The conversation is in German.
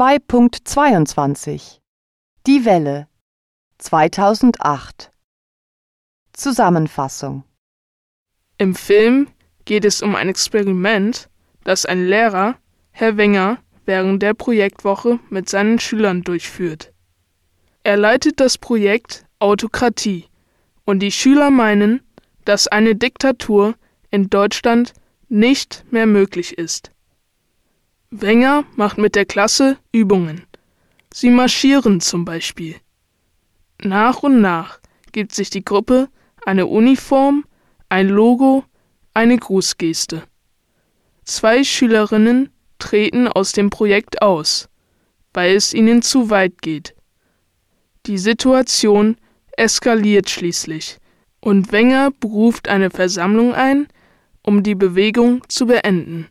2.22 Die Welle. 2008 Zusammenfassung. Im Film geht es um ein Experiment, das ein Lehrer, Herr Wenger, während der Projektwoche mit seinen Schülern durchführt. Er leitet das Projekt Autokratie. Und die Schüler meinen, dass eine Diktatur in Deutschland nicht mehr möglich ist. Wenger macht mit der Klasse Übungen. Sie marschieren zum Beispiel. Nach und nach gibt sich die Gruppe eine Uniform, ein Logo, eine Grußgeste. Zwei Schülerinnen treten aus dem Projekt aus, weil es ihnen zu weit geht. Die Situation eskaliert schließlich und Wenger beruft eine Versammlung ein, um die Bewegung zu beenden.